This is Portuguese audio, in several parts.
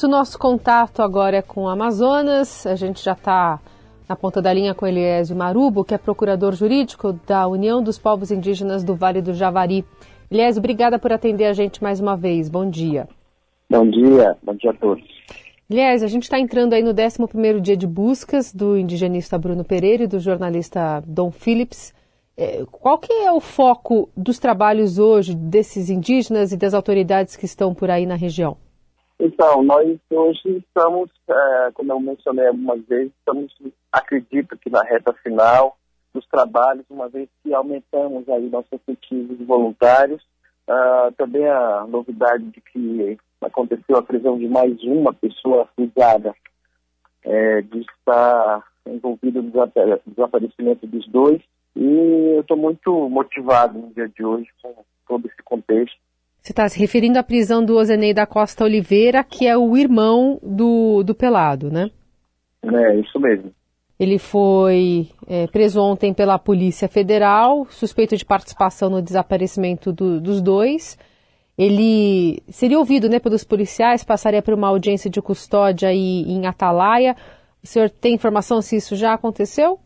O nosso contato agora é com o Amazonas. A gente já está na ponta da linha com Eliésio Marubo, que é procurador jurídico da União dos Povos Indígenas do Vale do Javari. Eliésio, obrigada por atender a gente mais uma vez. Bom dia. Bom dia, bom dia a todos. Eliésio, a gente está entrando aí no 11º dia de buscas do indigenista Bruno Pereira e do jornalista Dom Phillips. É, qual que é o foco dos trabalhos hoje desses indígenas e das autoridades que estão por aí na região? Então, nós hoje estamos, é, como eu mencionei algumas vezes, estamos, acredito que na reta final dos trabalhos, uma vez que aumentamos aí nossos efetivos voluntários, uh, também a novidade de que aconteceu a prisão de mais uma pessoa acusada é, de estar envolvida no desaparecimento dos dois, e eu estou muito motivado no dia de hoje com todo esse contexto você está se referindo à prisão do Ozenei da Costa Oliveira, que é o irmão do, do Pelado, né? É, isso mesmo. Ele foi é, preso ontem pela Polícia Federal, suspeito de participação no desaparecimento do, dos dois. Ele seria ouvido né, pelos policiais, passaria por uma audiência de custódia aí em Atalaia. O senhor tem informação se isso já aconteceu?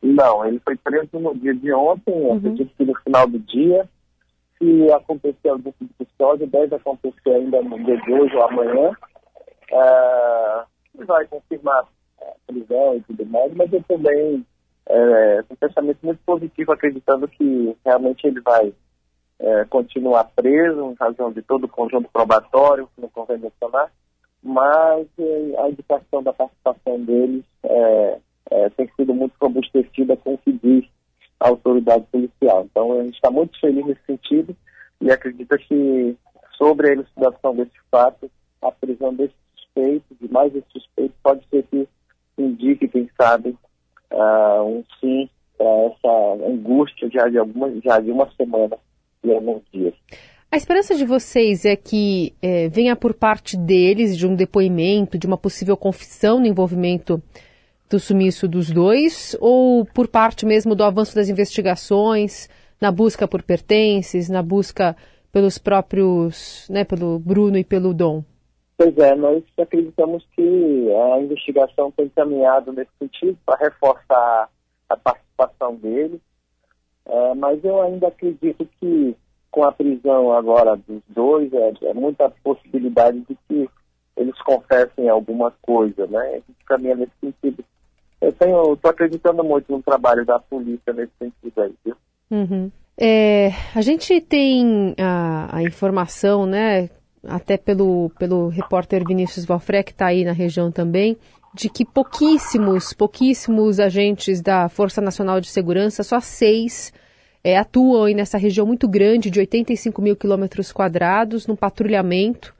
Não, ele foi preso no dia de ontem, uhum. acredito que no final do dia se acontecer algum tipo de custódia, deve acontecer ainda no dia de hoje ou amanhã. Uh, vai confirmar a prisão e tudo mais, mas eu também é, um pensamento muito positivo, acreditando que realmente ele vai é, continuar preso em razão de todo o conjunto probatório que não convém mencionar, mas é, a indicação da participação deles é, é, tem sido muito robustecida com o que diz a autoridade policial. Então, a gente está muito feliz nesse sentido e acredita que, sobre a elucidação desse fato, a prisão desse suspeito, de mais esse suspeito, pode ser que indique, quem sabe, uh, um sim para essa angústia já de, algumas, já de uma semana e alguns dias. A esperança de vocês é que é, venha por parte deles de um depoimento, de uma possível confissão no envolvimento do sumiço dos dois ou por parte mesmo do avanço das investigações, na busca por pertences, na busca pelos próprios, né, pelo Bruno e pelo Dom? Pois é, nós acreditamos que a investigação tem caminhado nesse sentido para reforçar a participação dele, é, mas eu ainda acredito que com a prisão agora dos dois, é, é muita possibilidade de que eles confessem alguma coisa, né? A gente caminha nesse sentido. Eu tenho, estou acreditando muito no trabalho da polícia nesse sentido aí, viu? Uhum. É, a gente tem a, a, informação, né, até pelo, pelo repórter Vinícius Valfré, que está aí na região também, de que pouquíssimos, pouquíssimos agentes da Força Nacional de Segurança, só seis, é, atuam nessa região muito grande, de 85 mil quilômetros quadrados, num patrulhamento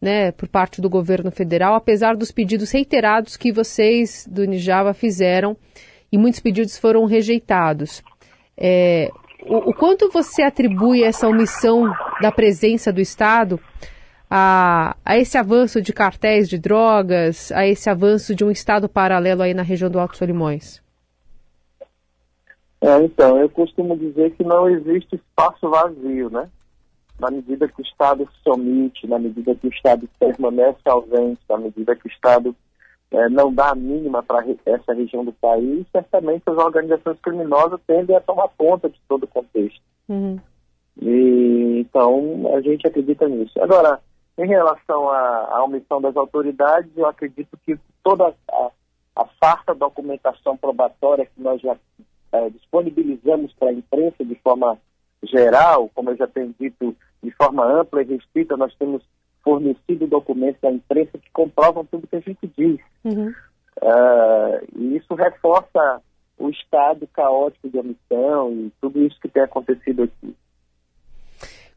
né, por parte do governo federal, apesar dos pedidos reiterados que vocês do Nijava fizeram e muitos pedidos foram rejeitados. É, o, o, quanto você atribui essa omissão da presença do Estado a, a esse avanço de cartéis de drogas, a esse avanço de um Estado paralelo aí na região do Alto Solimões? É, então, eu costumo dizer que não existe espaço vazio, né? Na medida que o Estado se omite, na medida que o Estado permanece ausente, na medida que o Estado é, não dá a mínima para essa região do país, certamente as organizações criminosas tendem a tomar conta de todo o contexto. Uhum. E, então, a gente acredita nisso. Agora, em relação à, à omissão das autoridades, eu acredito que toda a, a farta documentação probatória que nós já é, disponibilizamos para a imprensa de forma geral, como eu já tenho dito de forma ampla e restrita, nós temos fornecido documentos à imprensa que comprovam tudo que a gente diz. Uhum. Uh, e isso reforça o estado caótico de omissão e tudo isso que tem acontecido aqui.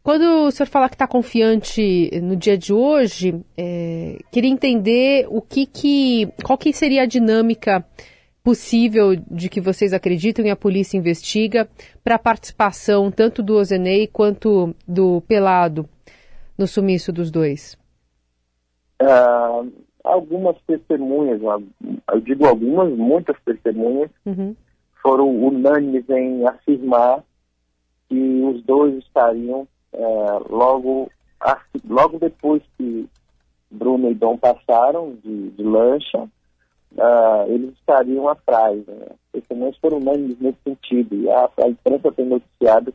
Quando o senhor fala que está confiante no dia de hoje, é, queria entender o que, que qual que seria a dinâmica possível de que vocês acreditam e a polícia investiga para a participação tanto do Ozenei quanto do Pelado no sumiço dos dois? Uh, algumas testemunhas, eu digo algumas, muitas testemunhas, uhum. foram unânimes em afirmar que os dois estariam uh, logo, logo depois que Bruno e Dom passaram de, de lancha, uh, eles estariam atrás. Né? Os testemunhos foram unânimes nesse sentido. E a, a imprensa tem noticiado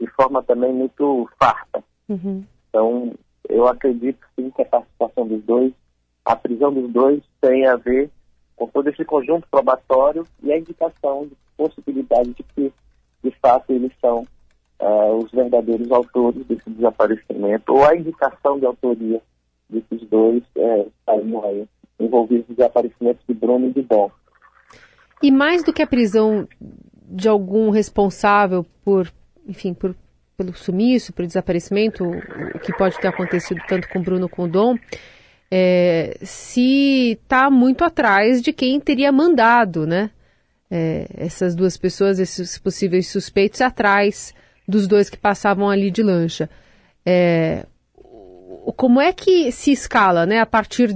de forma também muito farta. Uhum. Então, eu acredito sim que a participação dos dois, a prisão dos dois tem a ver com todo esse conjunto probatório e a indicação de possibilidade de que, de fato, eles são uh, os verdadeiros autores desse desaparecimento, ou a indicação de autoria desses dois é, aí envolvidos no desaparecimento de Bruno e de Dom. E mais do que a prisão de algum responsável por, enfim, por, pelo sumiço, pelo desaparecimento, o que pode ter acontecido tanto com Bruno como com Dom, é, se está muito atrás de quem teria mandado, né? É, essas duas pessoas, esses possíveis suspeitos, atrás dos dois que passavam ali de lancha. É, como é que se escala, né, a partir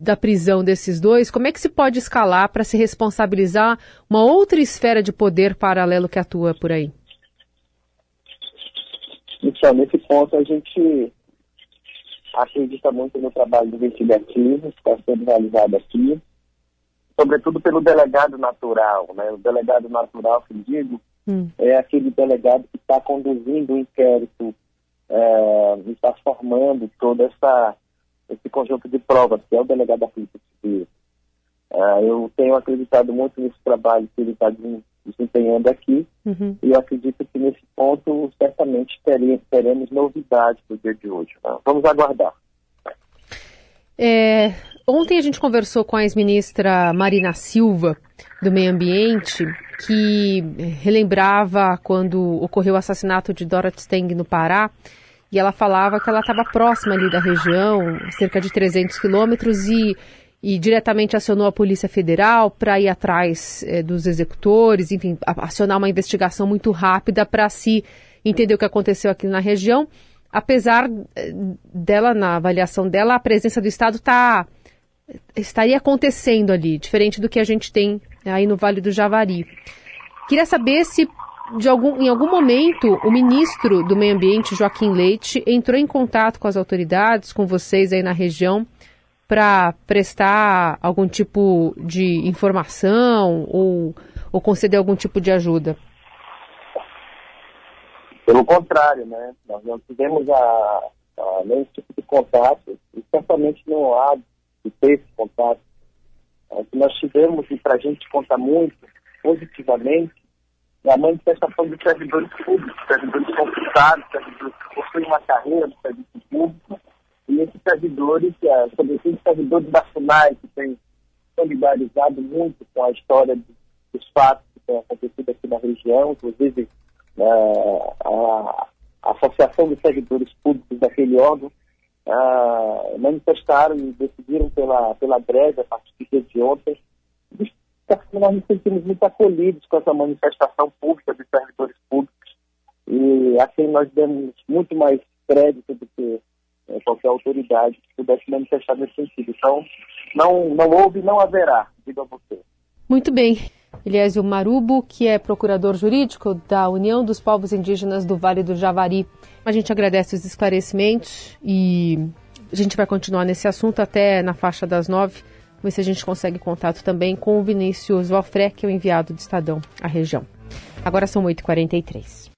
da prisão desses dois, como é que se pode escalar para se responsabilizar uma outra esfera de poder paralelo que atua por aí? Então, nesse ponto a gente acredita muito no trabalho investigativo que está sendo realizado aqui, sobretudo pelo delegado natural. Né? O delegado natural, que digo, hum. é aquele delegado que está conduzindo o inquérito é, está formando todo essa, esse conjunto de provas, que é o delegado da Polícia Civil. É, eu tenho acreditado muito nesse trabalho que ele está desempenhando aqui, uhum. e eu acredito que nesse ponto certamente teremos, teremos novidades no dia de hoje. Né? Vamos aguardar. É, ontem a gente conversou com a ex-ministra Marina Silva, do Meio Ambiente, que relembrava quando ocorreu o assassinato de Dorothy Steng no Pará, e ela falava que ela estava próxima ali da região, cerca de 300 quilômetros, e e diretamente acionou a Polícia Federal para ir atrás é, dos executores, enfim, acionar uma investigação muito rápida para se entender o que aconteceu aqui na região. Apesar eh, dela, na avaliação dela, a presença do Estado tá, estaria acontecendo ali, diferente do que a gente tem aí no Vale do Javari. Queria saber se algum, em algum momento o ministro do Meio Ambiente, Joaquim Leite, entrou em contato com as autoridades, com vocês aí na região, para prestar algum tipo de informação ou, ou conceder algum tipo de ajuda? Pelo contrário, né? Nós não tivemos a, a, nenhum tipo de contato e certamente não há de ter esse contato. O que nós tivemos, e para a gente conta muito positivamente, a manifestação de servidores públicos, servidores conquistados, servidores que possuem uma carreira no serviço público e esses servidores, é, sobretudo servidores FUNAI, que têm solidarizado muito com a história dos fatos que têm acontecido aqui na região, inclusive é, a, a, Associação de Servidores Públicos daquele órgão, é, manifestaram e decidiram pela, pela a partir de ontem. Nós nos sentimos muito acolhidos com essa manifestação pública de servidores públicos e assim nós demos muito mais crédito do que é, qualquer autoridade que pudesse manifestar nesse sentido. Então, não, não houve não haverá, digo a você. Muito bem. Eliésio Marubo, que é procurador jurídico da União dos Povos Indígenas do Vale do Javari. A gente agradece os esclarecimentos e a gente vai continuar nesse assunto até na faixa das nove. Ver se a gente consegue contato também com o Vinícius Valfré, que é o enviado do Estadão à região. Agora são 8h43.